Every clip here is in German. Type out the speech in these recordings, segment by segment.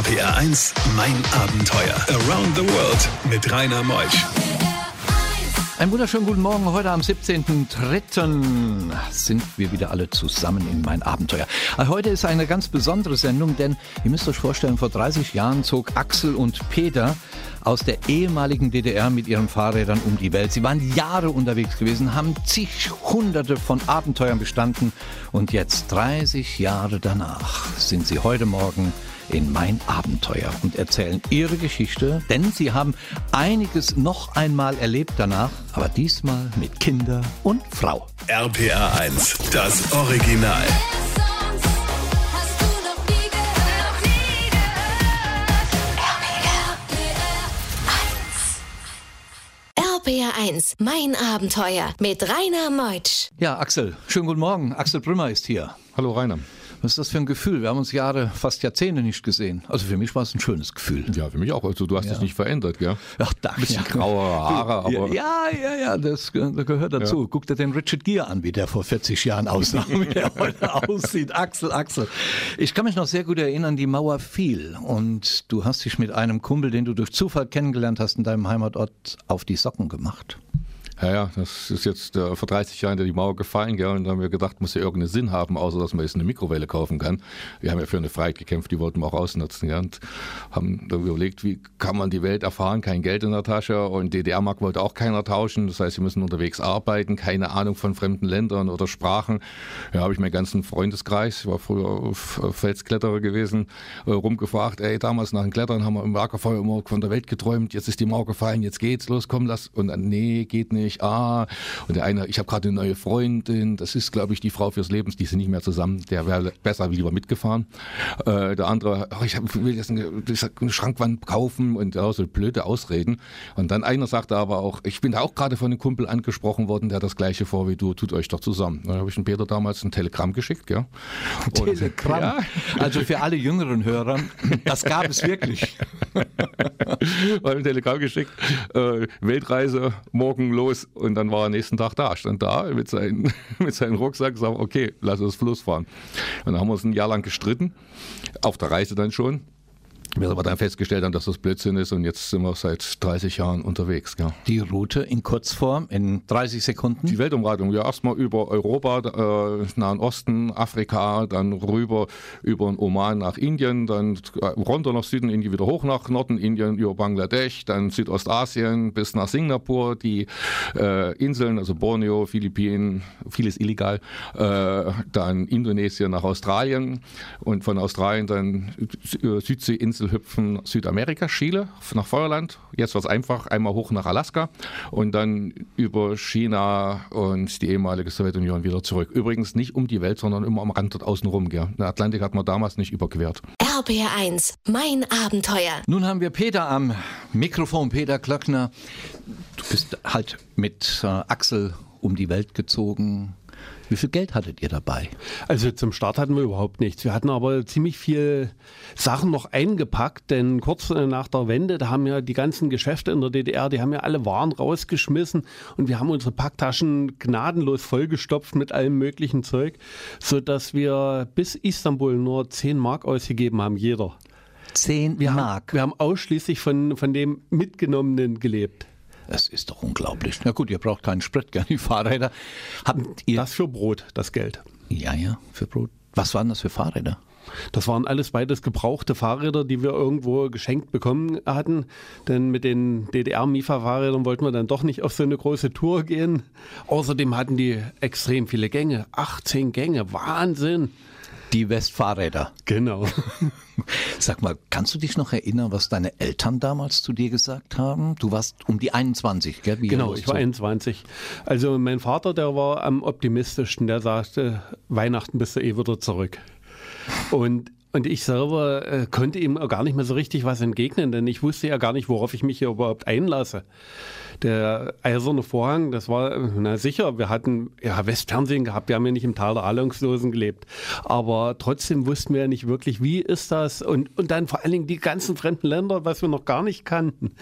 RPR 1, mein Abenteuer. Around the World mit Rainer Meusch. Einen wunderschönen guten Morgen. Heute am 17.03. sind wir wieder alle zusammen in mein Abenteuer. Heute ist eine ganz besondere Sendung, denn ihr müsst euch vorstellen, vor 30 Jahren zog Axel und Peter aus der ehemaligen DDR mit ihren Fahrrädern um die Welt. Sie waren Jahre unterwegs gewesen, haben zig hunderte von Abenteuern bestanden und jetzt 30 Jahre danach sind sie heute Morgen in mein Abenteuer und erzählen ihre Geschichte, denn sie haben einiges noch einmal erlebt danach, aber diesmal mit Kinder und Frau. RPR 1, das Original. RPR 1, mein Abenteuer mit Rainer Meutsch. Ja, Axel, schönen guten Morgen. Axel Brümmer ist hier. Hallo Rainer. Was ist das für ein Gefühl? Wir haben uns Jahre, fast Jahrzehnte nicht gesehen. Also für mich war es ein schönes Gefühl. Ja, für mich auch. Also du hast Ja. dich nicht verändert, gell? Ach, danke. Bisschen graue Haare, aber Ja, ja, ja, das gehört dazu. Ja. Guck dir den Richard Gere an, wie der vor 40 Jahren aussah, wie der heute aussieht. Axel, Axel. Ich kann mich noch sehr gut erinnern, die Mauer fiel und du hast dich mit einem Kumpel, den du durch Zufall kennengelernt hast, in deinem Heimatort auf die Socken gemacht. Ja, ja, das ist jetzt äh, vor 30 Jahren die Mauer gefallen, gell? Und da haben wir gedacht, muss ja irgendeinen Sinn haben, außer dass man jetzt eine Mikrowelle kaufen kann. Wir haben ja für eine Freiheit gekämpft, die wollten wir auch ausnutzen, ja? Und haben überlegt, wie kann man die Welt erfahren? Kein Geld in der Tasche und DDR-Mark wollte auch keiner tauschen. Das heißt, sie müssen unterwegs arbeiten, keine Ahnung von fremden Ländern oder Sprachen. Ja, habe ich meinen ganzen Freundeskreis, ich war früher Felskletterer gewesen, äh, rumgefragt, ey, damals nach dem Klettern haben wir im Lagerfeuer immer von der Welt geträumt, jetzt ist die Mauer gefallen, jetzt geht's, los, komm, lass. Und nee, geht nicht, ah. Und der eine, ich habe gerade eine neue Freundin, das ist, glaube ich, die Frau fürs Leben, die sind nicht mehr zusammen, der wäre besser lieber mitgefahren. Äh, der andere, oh, ich hab, will jetzt eine, eine Schrankwand kaufen und ja, so blöde Ausreden. Und dann einer sagte aber auch, ich bin da auch gerade von einem Kumpel angesprochen worden, der hat das gleiche vor wie du, tut euch doch zusammen. Dann habe ich dem Peter damals ein Telegramm geschickt, ja. Telegramm. Ja, Also für alle jüngeren Hörer, das gab es wirklich. war ein Telegramm geschickt, äh, Weltreise, morgen los und dann war er nächsten Tag da, stand da mit, seinen, mit seinem Rucksack, sagt, okay, lass uns Fluss fahren. Und dann haben wir uns ein Jahr lang gestritten, auf der Reise dann schon. Wir aber dann festgestellt haben, dass das Blödsinn ist und jetzt sind wir seit 30 Jahren unterwegs. Gell. Die Route in Kurzform in 30 Sekunden. Die Weltumradung, ja, erstmal über Europa, äh, Nahen Osten, Afrika, dann rüber über den Oman nach Indien, dann äh, runter nach Süden, Indien wieder hoch nach Norden, Indien über Bangladesch, dann Südostasien bis nach Singapur, die äh, Inseln, also Borneo, Philippinen, vieles illegal, äh, dann Indonesien nach Australien und von Australien dann Sü- hüpfen, Südamerika, Chile nach Feuerland. Jetzt wird es einfach einmal hoch nach Alaska und dann über China und die ehemalige Sowjetunion wieder zurück. Übrigens nicht um die Welt, sondern immer am Rand dort außenrum. Gell. Den Atlantik hat man damals nicht überquert. RPR 1, mein Abenteuer. Nun haben wir Peter am Mikrofon, Peter Klöckner. Du bist halt mit äh, Axel um die Welt gezogen. Wie viel Geld hattet ihr dabei? Also zum Start hatten wir überhaupt nichts. Wir hatten aber ziemlich viel Sachen noch eingepackt, denn kurz nach der Wende, da haben ja die ganzen Geschäfte in der DDR, die haben ja alle Waren rausgeschmissen und wir haben unsere Packtaschen gnadenlos vollgestopft mit allem möglichen Zeug, sodass wir bis Istanbul nur 10 Mark ausgegeben haben, jeder. Zehn Wir Mark. haben, wir haben ausschließlich von, von dem Mitgenommenen gelebt. Das ist doch unglaublich. Na gut, ihr braucht keinen Sprit, gell, die Fahrräder. Habt ihr... Das für Brot, das Geld. ja, ja, für Brot. Was waren das für Fahrräder? Das waren alles beides gebrauchte Fahrräder, die wir irgendwo geschenkt bekommen hatten. Denn mit den DDR-Mifa-Fahrrädern wollten wir dann doch nicht auf so eine große Tour gehen. Außerdem hatten die extrem viele Gänge. 18 Gänge, Wahnsinn. Die Westfahrräder. Genau. Sag mal, kannst du dich noch erinnern, was deine Eltern damals zu dir gesagt haben? Du warst um die 21, gell? Wie Genau, ich war loszog. 21. Also mein Vater, der war am optimistischsten. Der sagte, Weihnachten bist du eh wieder zurück. Und, und ich selber äh, konnte ihm gar nicht mehr so richtig was entgegnen, denn ich wusste ja gar nicht, worauf ich mich hier überhaupt einlasse. Der eiserne Vorhang, das war, äh, na sicher, wir hatten ja Westfernsehen gehabt, wir haben ja nicht im Tal der Ahnungslosen gelebt. Aber trotzdem wussten wir ja nicht wirklich, wie ist das? Und, und dann vor allen Dingen die ganzen fremden Länder, was wir noch gar nicht kannten.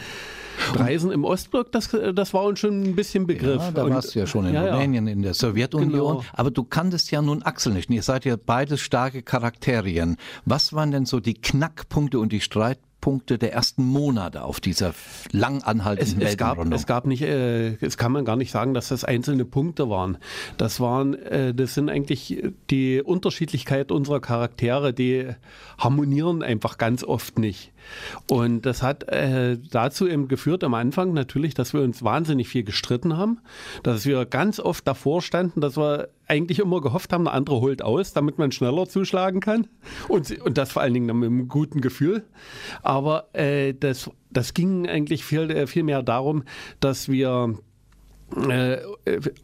Reisen im Ostblock, das, das war uns schon ein bisschen Begriff. Ja, da Und- warst du ja schon in Ja. Rumänien, in der Sowjetunion. Genau. Aber du kanntest ja nun Axel nicht. Ihr seid ja beides starke Charakterien. Was waren denn so die Knackpunkte und die Streitpunkte der ersten Monate auf dieser lang Es, anhaltenden es, gab, Weltumrundung? es gab nicht, äh, es kann man gar nicht sagen, dass das einzelne Punkte waren. Das waren, äh, das sind eigentlich die Unterschiedlichkeit unserer Charaktere, die harmonieren einfach ganz oft nicht. Und das hat äh, dazu eben geführt am Anfang natürlich, dass wir uns wahnsinnig viel gestritten haben, dass wir ganz oft davor standen, dass wir eigentlich immer gehofft haben, der andere holt aus, damit man schneller zuschlagen kann. Und, und das vor allen Dingen mit einem guten Gefühl. Aber äh, das, das ging eigentlich viel, äh, viel mehr darum, dass wir äh,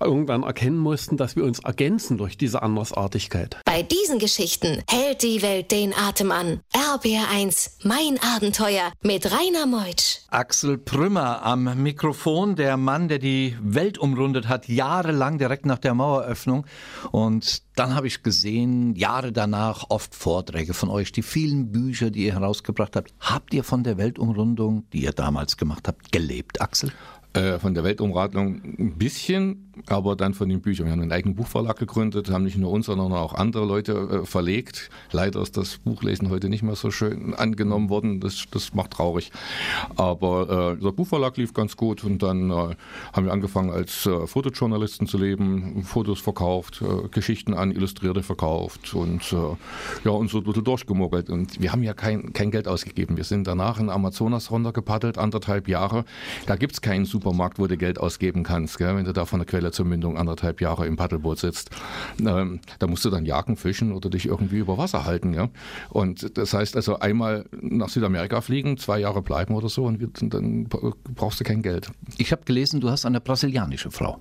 irgendwann erkennen mussten, dass wir uns ergänzen durch diese Andersartigkeit. Bei diesen Geschichten hält die Welt den Atem an. RBR1, mein Abenteuer mit Rainer Meutsch. Axel Prümmer am Mikrofon, der Mann, der die Welt umrundet hat, jahrelang direkt nach der Maueröffnung. Und dann habe ich gesehen, Jahre danach, oft Vorträge von euch, die vielen Bücher, die ihr herausgebracht habt. Habt ihr von der Weltumrundung, die ihr damals gemacht habt, gelebt, Axel? Äh, von der Weltumradlung ein bisschen, aber dann von den Büchern. Wir haben einen eigenen Buchverlag gegründet, haben nicht nur uns, sondern auch andere Leute äh, verlegt. Leider ist das Buchlesen heute nicht mehr so schön angenommen worden. Das, das macht traurig. Aber äh, der Buchverlag lief ganz gut und dann äh, haben wir angefangen als äh, Fotojournalisten zu leben, Fotos verkauft, äh, Geschichten an Illustrierte verkauft und äh, ja, uns so ein bisschen durchgemogelt. Und wir haben ja kein, kein Geld ausgegeben. Wir sind danach in Amazonas runtergepaddelt, anderthalb Jahre. Da gibt's keinen Supermarkt, wo du Geld ausgeben kannst, gell? wenn du da von der Quelle zur Mündung anderthalb Jahre im Paddelboot sitzt. Ähm, da musst du dann jagen, fischen oder dich irgendwie über Wasser halten. Ja? Und das heißt also einmal nach Südamerika fliegen, zwei Jahre bleiben oder so und wir- dann brauchst du kein Geld. Ich habe gelesen, du hast eine brasilianische Frau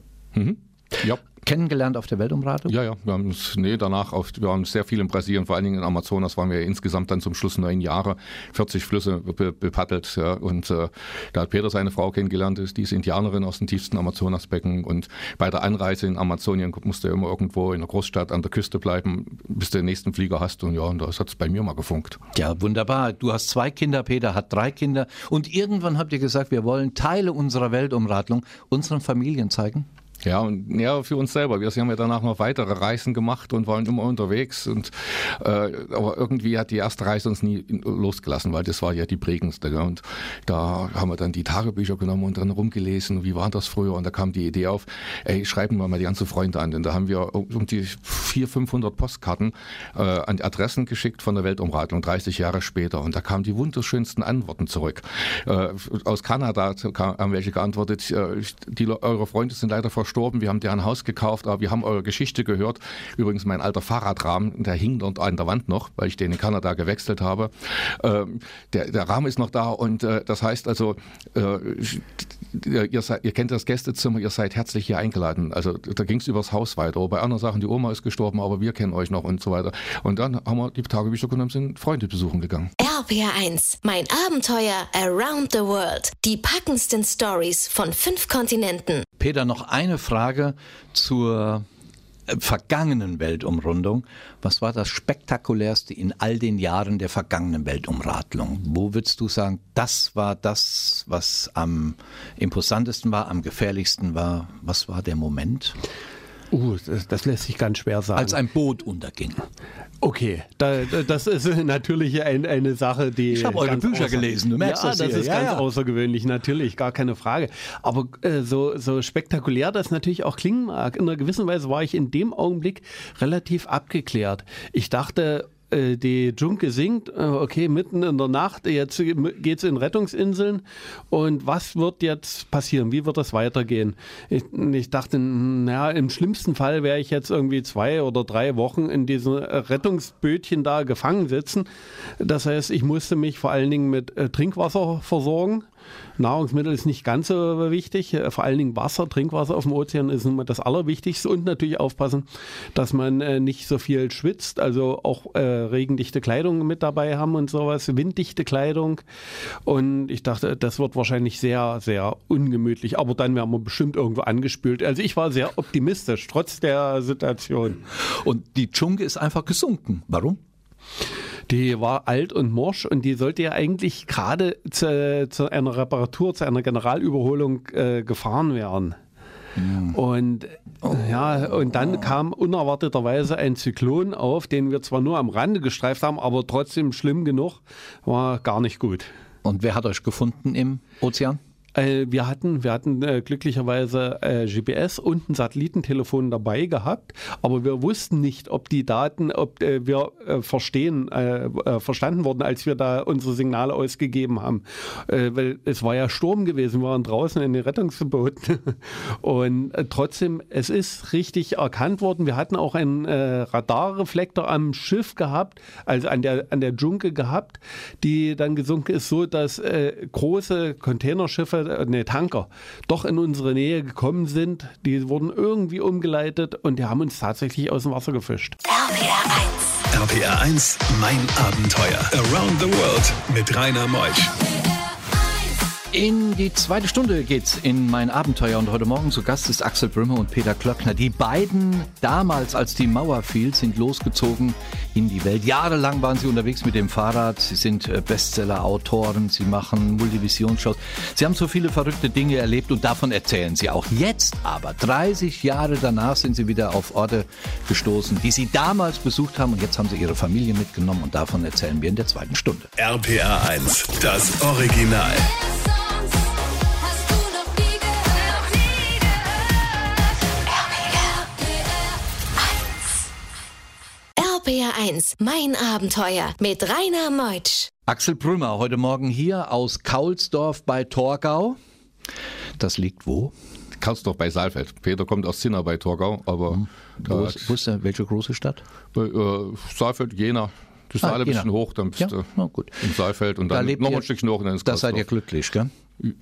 Ja. Kennengelernt auf der Weltumradung. Ja, ja, wir haben es, nee, danach, auf, wir haben sehr viel in Brasilien, vor allen Dingen in Amazonas waren wir insgesamt dann zum Schluss neun Jahre, 40 Flüsse be, bepaddelt. Ja, und äh, da hat Peter seine Frau kennengelernt, ist, die ist Indianerin aus dem tiefsten Amazonasbecken. Und bei der Anreise in Amazonien musst du immer irgendwo in der Großstadt an der Küste bleiben, bis du den nächsten Flieger hast. Und ja, und da hat es bei mir mal gefunkt. Ja, wunderbar. Du hast zwei Kinder, Peter hat drei Kinder. Und irgendwann habt ihr gesagt, wir wollen Teile unserer Weltumradlung unseren Familien zeigen. Ja, und ja, für uns selber. Wir haben ja danach noch weitere Reisen gemacht und waren immer unterwegs. Und, äh, aber irgendwie hat die erste Reise uns nie losgelassen, weil das war ja die prägendste. Gell? Und da haben wir dann die Tagebücher genommen und dann rumgelesen, wie war das früher? Und da kam die Idee auf, ey, schreiben wir mal die ganzen Freunde an. Und da haben wir um die 400, 500 Postkarten äh, an Adressen geschickt von der Weltumradlung, 30 Jahre später. Und da kamen die wunderschönsten Antworten zurück. Äh, aus Kanada haben welche geantwortet, äh, die, eure Freunde sind leider verstorben, wir haben deren Haus gekauft, aber wir haben eure Geschichte gehört. Übrigens, mein alter Fahrradrahmen, der hing dort an der Wand noch, weil ich den in Kanada gewechselt habe. Ähm, der, der Rahmen ist noch da und äh, das heißt also, äh, ihr, seid, ihr kennt das Gästezimmer, ihr seid herzlich hier eingeladen. Also da ging es übers Haus weiter. Bei anderen Sachen, die Oma ist gestorben, aber wir kennen euch noch und so weiter. Und dann haben wir die Tagebücher genommen, sind Freunde besuchen gegangen. RPR1, mein Abenteuer around the world. Die packendsten Stories von fünf Kontinenten. Peter, noch eine Frage zur äh, vergangenen Weltumrundung. Was war das spektakulärste in all den Jahren der vergangenen Weltumradlung? Wo würdest du sagen, das war das, was am imposantesten war, am gefährlichsten war? Was war der Moment? Uh, das, das lässt sich ganz schwer sagen. Als ein Boot unterging. Okay, da, da, das ist natürlich ein, eine Sache, die. Ich habe eure Bücher gelesen, du merkst ja, das das ist Ja, ganz ja. außergewöhnlich, natürlich, gar keine Frage. Aber äh, so, so spektakulär das natürlich auch klingen mag, in einer gewissen Weise war ich in dem Augenblick relativ abgeklärt. Ich dachte, äh, die Junke singt, äh, okay, mitten in der Nacht, jetzt geht's in Rettungsinseln und was wird jetzt passieren? Wie wird das weitergehen? Ich, ich dachte, naja, im schlimmsten Fall wäre ich jetzt irgendwie zwei oder drei Wochen in diesem Rettungsbötchen da gefangen sitzen. Das heißt, ich musste mich vor allen Dingen mit äh, Trinkwasser versorgen. Nahrungsmittel ist nicht ganz so wichtig, äh, vor allen Dingen Wasser, Trinkwasser auf dem Ozean ist immer das Allerwichtigste und natürlich aufpassen, dass man äh, nicht so viel schwitzt, also auch äh, regendichte Kleidung mit dabei haben und sowas, winddichte Kleidung und ich dachte, das wird wahrscheinlich sehr, sehr ungemütlich, aber dann werden wir bestimmt irgendwo angespült. Also ich war sehr optimistisch, trotz der Situation. Und die Dschungel ist einfach gesunken. Warum? Die war alt und morsch und die sollte ja eigentlich gerade zu, zu einer Reparatur, zu einer Generalüberholung äh, gefahren werden. Mhm. Und oh. ja, und dann kam unerwarteterweise ein Zyklon auf, den wir zwar nur am Rande gestreift haben, aber trotzdem schlimm genug, war gar nicht gut. Und wer hat euch gefunden im Ozean? Äh, wir hatten, wir hatten äh, glücklicherweise äh, GPS und ein Satellitentelefon dabei gehabt, aber wir wussten nicht, ob die Daten, ob wir verstehen, verstanden wurden, als wir da unsere Signale ausgegeben haben. weil es war ja Sturm gewesen, wir waren draußen in den Rettungsbooten und trotzdem, es ist richtig erkannt worden. Wir hatten auch einen Radarreflektor am Schiff gehabt, also an der, an der Dschunke gehabt, die dann gesunken ist, so dass große Containerschiffe äh, nee, Tanker, doch in unsere Nähe gekommen sind. Die wurden irgendwie umgeleitet und die haben uns tatsächlich aus dem Wasser gefischt. RPR 1. RPR 1, mein Abenteuer. Around the World mit Rainer Meusch. In die zweite Stunde geht's in mein Abenteuer und heute Morgen zu Gast ist Axel Brümmer und Peter Klöckner. Die beiden damals, als die Mauer fiel, sind losgezogen in die Welt. Jahrelang waren sie unterwegs mit dem Fahrrad. Sie sind äh, Bestseller-Autoren, sie machen Multivisionsshows. Sie haben so viele verrückte Dinge erlebt und davon erzählen sie auch. Jetzt aber, 30 Jahre danach, sind sie wieder auf Orte gestoßen, die sie damals besucht haben und jetzt haben sie ihre Familie mitgenommen und davon erzählen wir in der zweiten Stunde. RPA 1, das Original. RPR1, mein Abenteuer mit Rainer Meutsch. Axel Brümmer, heute Morgen hier aus Kaulsdorf bei Torgau. Das liegt wo? Kaulsdorf bei Saalfeld. Peter kommt aus Zinner bei Torgau, aber. Mhm. Wo, ist, wo ist der, welche große Stadt? Bei, äh, Saalfeld, Jena. Du bist ah, alle ein bisschen hoch, dann bist ja? du im Saalfeld und dann da noch ein Stückchen hoch und dann ist Da seid ihr glücklich, gell?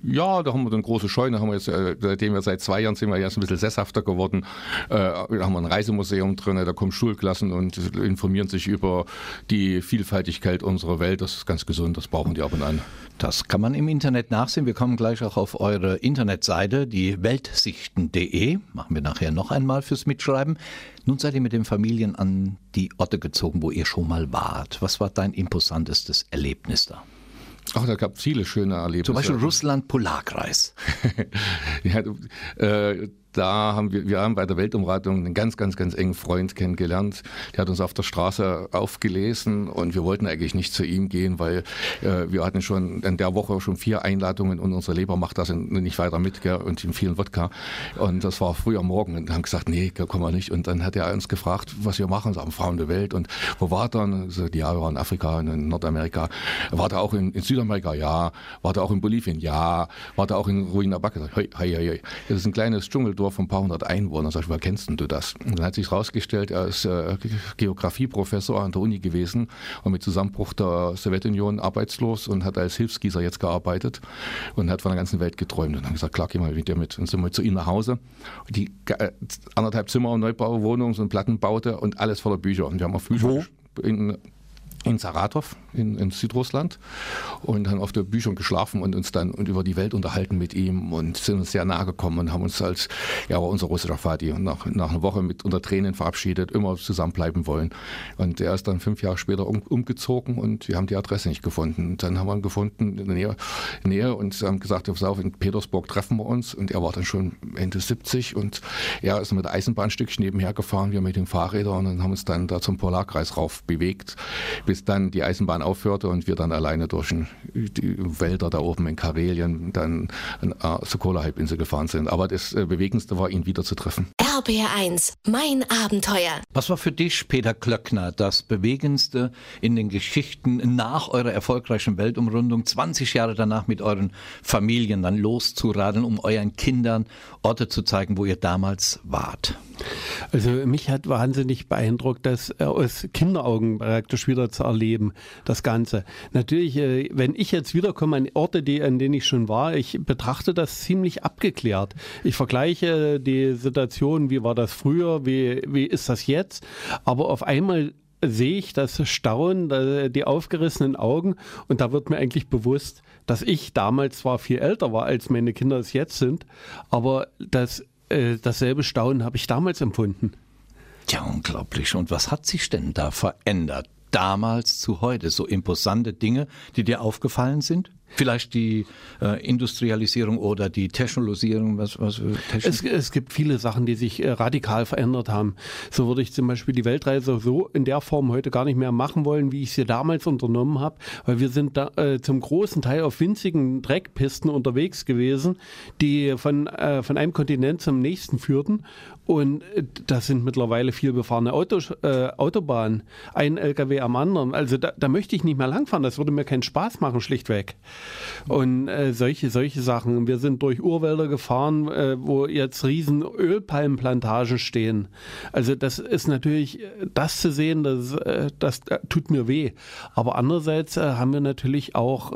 Ja, da haben wir dann große Scheune, haben wir jetzt, äh, seitdem wir seit zwei Jahren sind wir jetzt ein bisschen sesshafter geworden. Äh, da haben wir ein Reisemuseum drin, da kommen Schulklassen und informieren sich über die Vielfaltigkeit unserer Welt. Das ist ganz gesund, das brauchen die ab und an. Das kann man im Internet nachsehen. Wir kommen gleich auch auf eure Internetseite, die weltsichten.de. Machen wir nachher noch einmal fürs Mitschreiben. Nun seid ihr mit den Familien an die Orte gezogen, wo ihr schon mal wart. Was war dein imposantestes Erlebnis da? Ach, da gab es viele schöne Erlebnisse. Zum Beispiel Russland Polarkreis. ja, äh, da haben wir, wir haben bei der Weltumratung einen ganz, ganz, ganz engen Freund kennengelernt. Der hat uns auf der Straße aufgelesen und wir wollten eigentlich nicht zu ihm gehen, weil äh, wir hatten schon in der Woche schon vier Einladungen und unsere Leber macht das nicht weiter mit gell, und in vielen Wodka. Und das war früh am Morgen und haben gesagt, nee, kommen wir nicht. Und dann hat er uns gefragt, was wir machen, sagen Frauen der Welt und wo war er? So, ja, wir waren in Afrika, in Nordamerika. War er auch in, in, Südamerika? Ja. War er auch in Bolivien? Ja. War er auch in Ruina Backe? Hei, hei, hei. Das ist ein kleines Dschungel Dorf von ein paar hundert Einwohnern. Sag ich, woher kennst du das? Und dann hat sich herausgestellt, er ist äh, Geografieprofessor an der Uni gewesen und mit Zusammenbruch der Sowjetunion arbeitslos und hat als Hilfsgießer jetzt gearbeitet und hat von der ganzen Welt geträumt. Und dann gesagt, klar, geh mal mit dir mit. Und sind wir zu ihm nach Hause. Die äh, anderthalb Zimmer und Neubauwohnung, so ein Plattenbaute und alles voller Bücher. Und wir haben auch Bücher in in Saratov in, in, Südrussland und haben auf der Büchern geschlafen und uns dann und über die Welt unterhalten mit ihm und sind uns sehr nahe gekommen und haben uns als ja war unser russischer Vati nach, nach einer Woche mit unter Tränen verabschiedet, immer zusammenbleiben wollen. Und er ist dann fünf Jahre später um, umgezogen und wir haben die Adresse nicht gefunden. Und dann haben wir ihn gefunden in der Nähe, Nähe und haben gesagt, auf, in Petersburg treffen wir uns und er war dann schon Ende 70 und er ist mit Eisenbahnstückchen nebenher gefahren, wir mit den Fahrrädern und dann haben uns dann da zum Polarkreis rauf bewegt bis dann die Eisenbahn aufhörte und wir dann alleine durch die Wälder da oben in Karelien dann an äh, Sokola-Halbinsel gefahren sind. Aber das äh, Bewegendste war, ihn wieder zu. RBR1, mein Abenteuer. Was war für dich, Peter Klöckner, das Bewegendste in den Geschichten nach eurer erfolgreichen Weltumrundung, 20 Jahre danach mit euren Familien dann loszuradeln, um euren Kindern Orte zu zeigen, wo ihr damals wart? Also mich hat wahnsinnig beeindruckt, das aus Kinderaugen praktisch wieder zu erleben, das Ganze. Natürlich, äh, wenn ich jetzt wiederkomme an Orte, die, an denen ich schon war, ich betrachte das ziemlich abgeklärt. Ich vergleiche die Situation, wie war das früher, wie, wie ist das jetzt, aber auf einmal sehe ich das Staunen, die aufgerissenen Augen und da wird mir eigentlich bewusst, dass ich damals zwar viel älter war, als meine Kinder es jetzt sind, aber dass äh, dasselbe Staunen habe ich damals empfunden. Ja, unglaublich. Und was hat sich denn da verändert? damals zu heute? So imposante Dinge, die dir aufgefallen sind? Vielleicht die äh, Industrialisierung oder die Technologisierung? Was, was, es, es, gibt viele Sachen, die sich äh, radikal verändert haben. So würde ich zum Beispiel die Weltreise so in der Form heute gar nicht mehr machen wollen, wie ich sie damals unternommen habe, weil wir sind da, äh, zum großen Teil auf winzigen Dreckpisten unterwegs gewesen, die von, äh, von einem Kontinent zum nächsten führten und äh, das sind mittlerweile viel befahrene Autos, äh, Autobahnen, ein LKW am anderen. Also da, da, möchte ich nicht mehr langfahren, das würde mir keinen Spaß machen, schlichtweg. Und äh, solche, solche Sachen. Wir sind durch Urwälder gefahren, äh, wo jetzt riesen Ölpalmenplantagen stehen. Also das ist natürlich, das zu sehen, das, äh, das äh, tut mir weh. Aber andererseits haben wir natürlich auch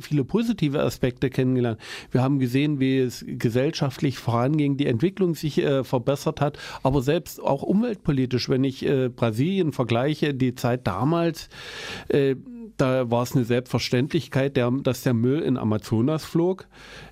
viele positive Aspekte kennengelernt. Wir haben gesehen, wie es gesellschaftlich voranging, die Entwicklung sich verbessert hat. Aber selbst auch umweltpolitisch, wenn ich äh, Brasilien vergleiche, die Zeit damals, äh, da war es eine Selbstverständlichkeit, der, dass der Müll in Amazonas flog.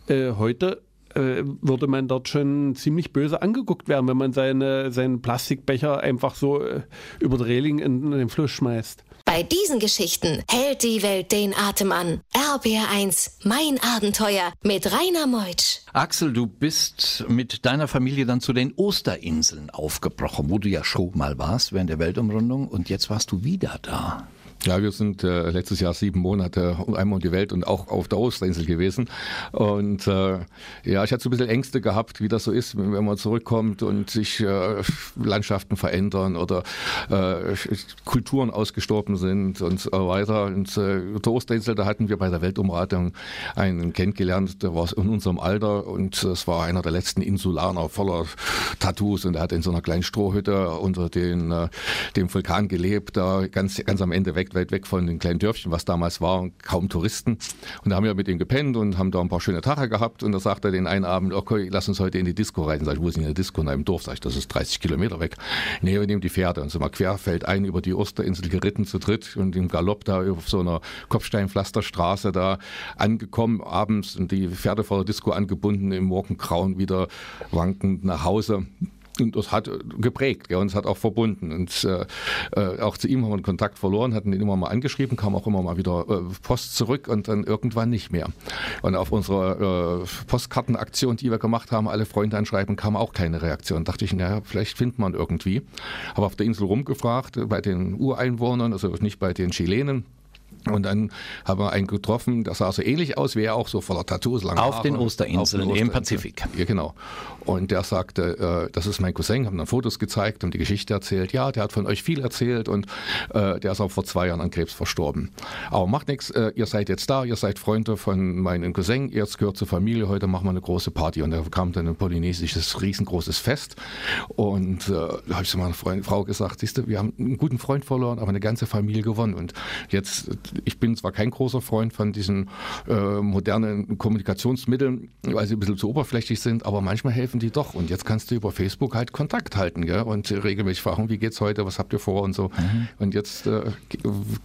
Äh, heute äh, würde man dort schon ziemlich böse angeguckt werden, wenn man seine, seinen Plastikbecher einfach so äh, über den Reling in, in den Fluss schmeißt. Bei diesen Geschichten hält die Welt den Atem an. RBR1, mein Abenteuer mit Rainer Meutsch. Axel, du bist mit deiner Familie dann zu den Osterinseln aufgebrochen, wo du ja schon mal warst während der Weltumrundung und jetzt warst du wieder da. Ja, wir sind äh, letztes Jahr sieben Monate einmal um die Welt und auch auf der Osterinsel gewesen. Und äh, ja, ich hatte so ein bisschen Ängste gehabt, wie das so ist, wenn man zurückkommt und sich äh, Landschaften verändern oder äh, Kulturen ausgestorben sind und so weiter. Und äh, der Osterinsel, da hatten wir bei der Weltumratung einen kennengelernt, der war in unserem Alter und es war einer der letzten Insulaner voller Tattoos und er hat in so einer kleinen Strohhütte unter den, äh, dem Vulkan gelebt, da ganz, ganz am Ende weg weit weg von den kleinen Dörfchen, was damals war, kaum Touristen. Und da haben wir mit ihm gepennt und haben da ein paar schöne Tage gehabt. Und da sagt er den einen Abend, okay, lass uns heute in die Disco reisen. Sag ich, wo ist denn in der Disco? In einem Dorf. Sag ich, das ist 30 Kilometer weg. Nee, wir nehmen die Pferde und sind mal querfeld ein über die Osterinsel geritten zu dritt und im Galopp da auf so einer Kopfsteinpflasterstraße da angekommen, abends und die Pferde vor der Disco angebunden, im Morgengrauen wieder wankend nach Hause. Und das hat geprägt ja, und es hat auch verbunden. Und äh, äh, auch zu ihm haben wir einen Kontakt verloren, hatten ihn immer mal angeschrieben, kam auch immer mal wieder äh, Post zurück und dann irgendwann nicht mehr. Und auf unsere äh, Postkartenaktion, die wir gemacht haben, alle Freunde anschreiben, kam auch keine Reaktion. Da dachte ich, naja, vielleicht findet man irgendwie. Habe auf der Insel rumgefragt, bei den Ureinwohnern, also nicht bei den Chilenen und dann haben wir einen getroffen, der sah so ähnlich aus, wie er auch so voller Tattoos, lange Auf Haare, den Osterinseln im Pazifik. Ja, genau. Und der sagte, äh, das ist mein Cousin, haben dann Fotos gezeigt und die Geschichte erzählt. Ja, der hat von euch viel erzählt und äh, der ist auch vor zwei Jahren an Krebs verstorben. Aber macht nichts, äh, ihr seid jetzt da, ihr seid Freunde von meinem Cousin, ihr gehört zur Familie, heute machen wir eine große Party. Und da kam dann ein polynesisches, riesengroßes Fest. Und äh, da habe ich zu meiner Freund, Frau gesagt, siehst du, wir haben einen guten Freund verloren, aber eine ganze Familie gewonnen. Und jetzt ich bin zwar kein großer Freund von diesen äh, modernen Kommunikationsmitteln, weil sie ein bisschen zu oberflächlich sind, aber manchmal helfen die doch. Und jetzt kannst du über Facebook halt Kontakt halten gell? und regelmäßig fragen, wie geht's heute, was habt ihr vor und so. Mhm. Und jetzt äh,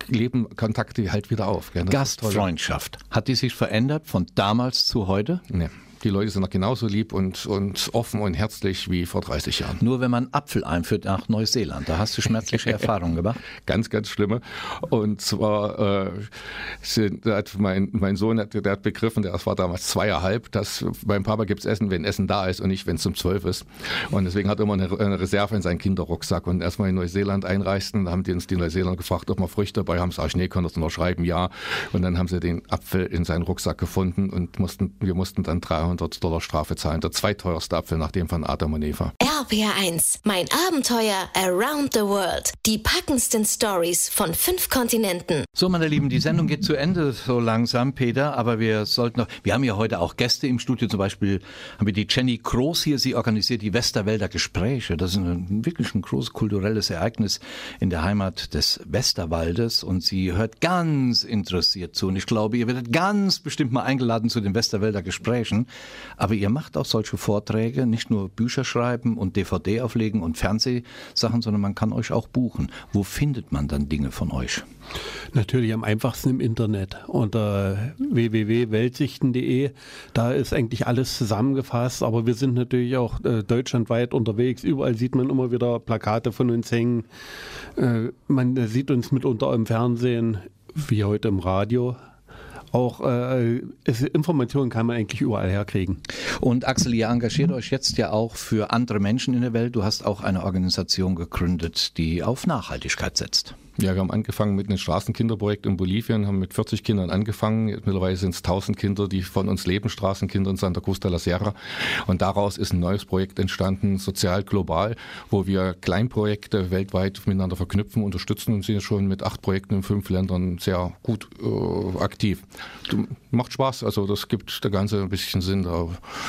leben Kontakte halt wieder auf. Gastfreundschaft. Hat die sich verändert von damals zu heute? Nee. Die Leute sind noch genauso lieb und, und offen und herzlich wie vor 30 Jahren. Nur wenn man Apfel einführt nach Neuseeland, da hast du schmerzliche Erfahrungen gemacht? ganz, ganz schlimme. Und zwar äh, sind, hat mein, mein Sohn hat, der hat begriffen, der war damals zweieinhalb, dass beim Papa gibt es Essen, wenn Essen da ist und nicht, wenn es um zwölf ist. Und deswegen hat er immer eine, eine Reserve in seinen Kinderrucksack. Und erstmal in Neuseeland einreisten, da haben die uns die Neuseeländer gefragt, ob wir Früchte dabei haben. Sag ich, nee, können das noch schreiben, ja. Und dann haben sie den Apfel in seinen Rucksack gefunden und mussten, wir mussten dann 300 300 Dollar Strafe zahlen. Der zweiteuerste Apfel nach dem von Adam und Eva. RPR1, mein Abenteuer around the world. Die packendsten Stories von fünf Kontinenten. So, meine Lieben, die Sendung geht zu Ende so langsam, Peter, aber wir sollten noch, wir haben ja heute auch Gäste im Studio, zum Beispiel haben wir die Jenny Groß hier, sie organisiert die Westerwälder Gespräche. Das ist ein, wirklich ein großes kulturelles Ereignis in der Heimat des Westerwaldes und sie hört ganz interessiert zu und ich glaube, ihr werdet ganz bestimmt mal eingeladen zu den Westerwälder Gesprächen. Aber ihr macht auch solche Vorträge, nicht nur Bücher schreiben und DVD auflegen und Fernsehsachen, sondern man kann euch auch buchen. Wo findet man dann Dinge von euch? Natürlich am einfachsten im Internet unter www.weltsichten.de. Da ist eigentlich alles zusammengefasst, aber wir sind natürlich auch äh, deutschlandweit unterwegs. Überall sieht man immer wieder Plakate von uns hängen. Äh, man sieht uns mitunter im Fernsehen, wie heute im Radio auch äh, Informationen kann man eigentlich überall herkriegen. Und Axel, ihr engagiert euch jetzt ja auch für andere Menschen in der Welt. Du hast auch eine Organisation gegründet, die auf Nachhaltigkeit setzt. Ja, wir haben angefangen mit einem Straßenkinderprojekt in Bolivien, haben mit 40 Kindern angefangen. Mittlerweile sind es 1000 Kinder, die von uns leben, Straßenkinder in Santa Cruz de la Sierra. Und daraus ist ein neues Projekt entstanden, sozial global, wo wir Kleinprojekte weltweit miteinander verknüpfen, unterstützen und sind schon mit acht Projekten in fünf Ländern sehr gut äh, aktiv. Macht Spaß, also das gibt der ganze ein bisschen Sinn da,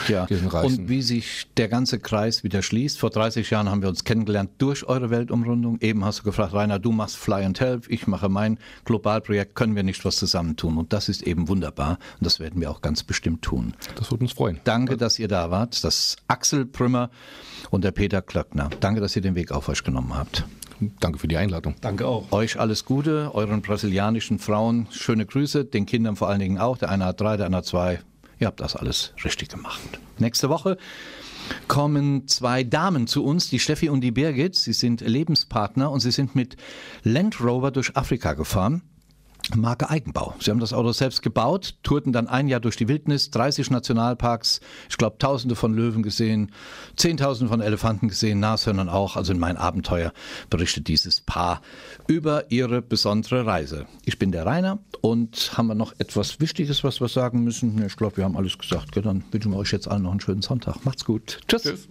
ja. diesen Reisen. Und wie sich der ganze Kreis wieder schließt. Vor 30 Jahren haben wir uns kennengelernt durch eure Weltumrundung. Eben hast du gefragt, Rainer, du machst Fly and Help, ich mache mein Globalprojekt, können wir nicht was zusammentun? Und das ist eben wunderbar und das werden wir auch ganz bestimmt tun. Das würde uns freuen. Danke, dass ihr da wart. Das Axel Prümmer und der Peter Klöckner. Danke, dass ihr den Weg auf euch genommen habt. Danke für die Einladung. Danke auch. Euch alles Gute, euren brasilianischen Frauen schöne Grüße, den Kindern vor allen Dingen auch. Der eine hat drei, der andere hat zwei. Ihr habt das alles richtig gemacht. Nächste Woche kommen zwei Damen zu uns, die Steffi und die Birgit. Sie sind Lebenspartner und sie sind mit Land Rover durch Afrika gefahren. Marke Eigenbau. Sie haben das Auto selbst gebaut, tourten dann ein Jahr durch die Wildnis, 30 Nationalparks, ich glaube Tausende von Löwen gesehen, Zehntausende von Elefanten gesehen, Nashörnern auch. Also in mein Abenteuer berichtet dieses Paar über ihre besondere Reise. Ich bin der Rainer und haben wir noch etwas Wichtiges, was wir sagen müssen? Ich glaube, wir haben alles gesagt. Dann wünschen wir euch jetzt allen noch einen schönen Sonntag. Macht's gut. Tschüss. Tschüss.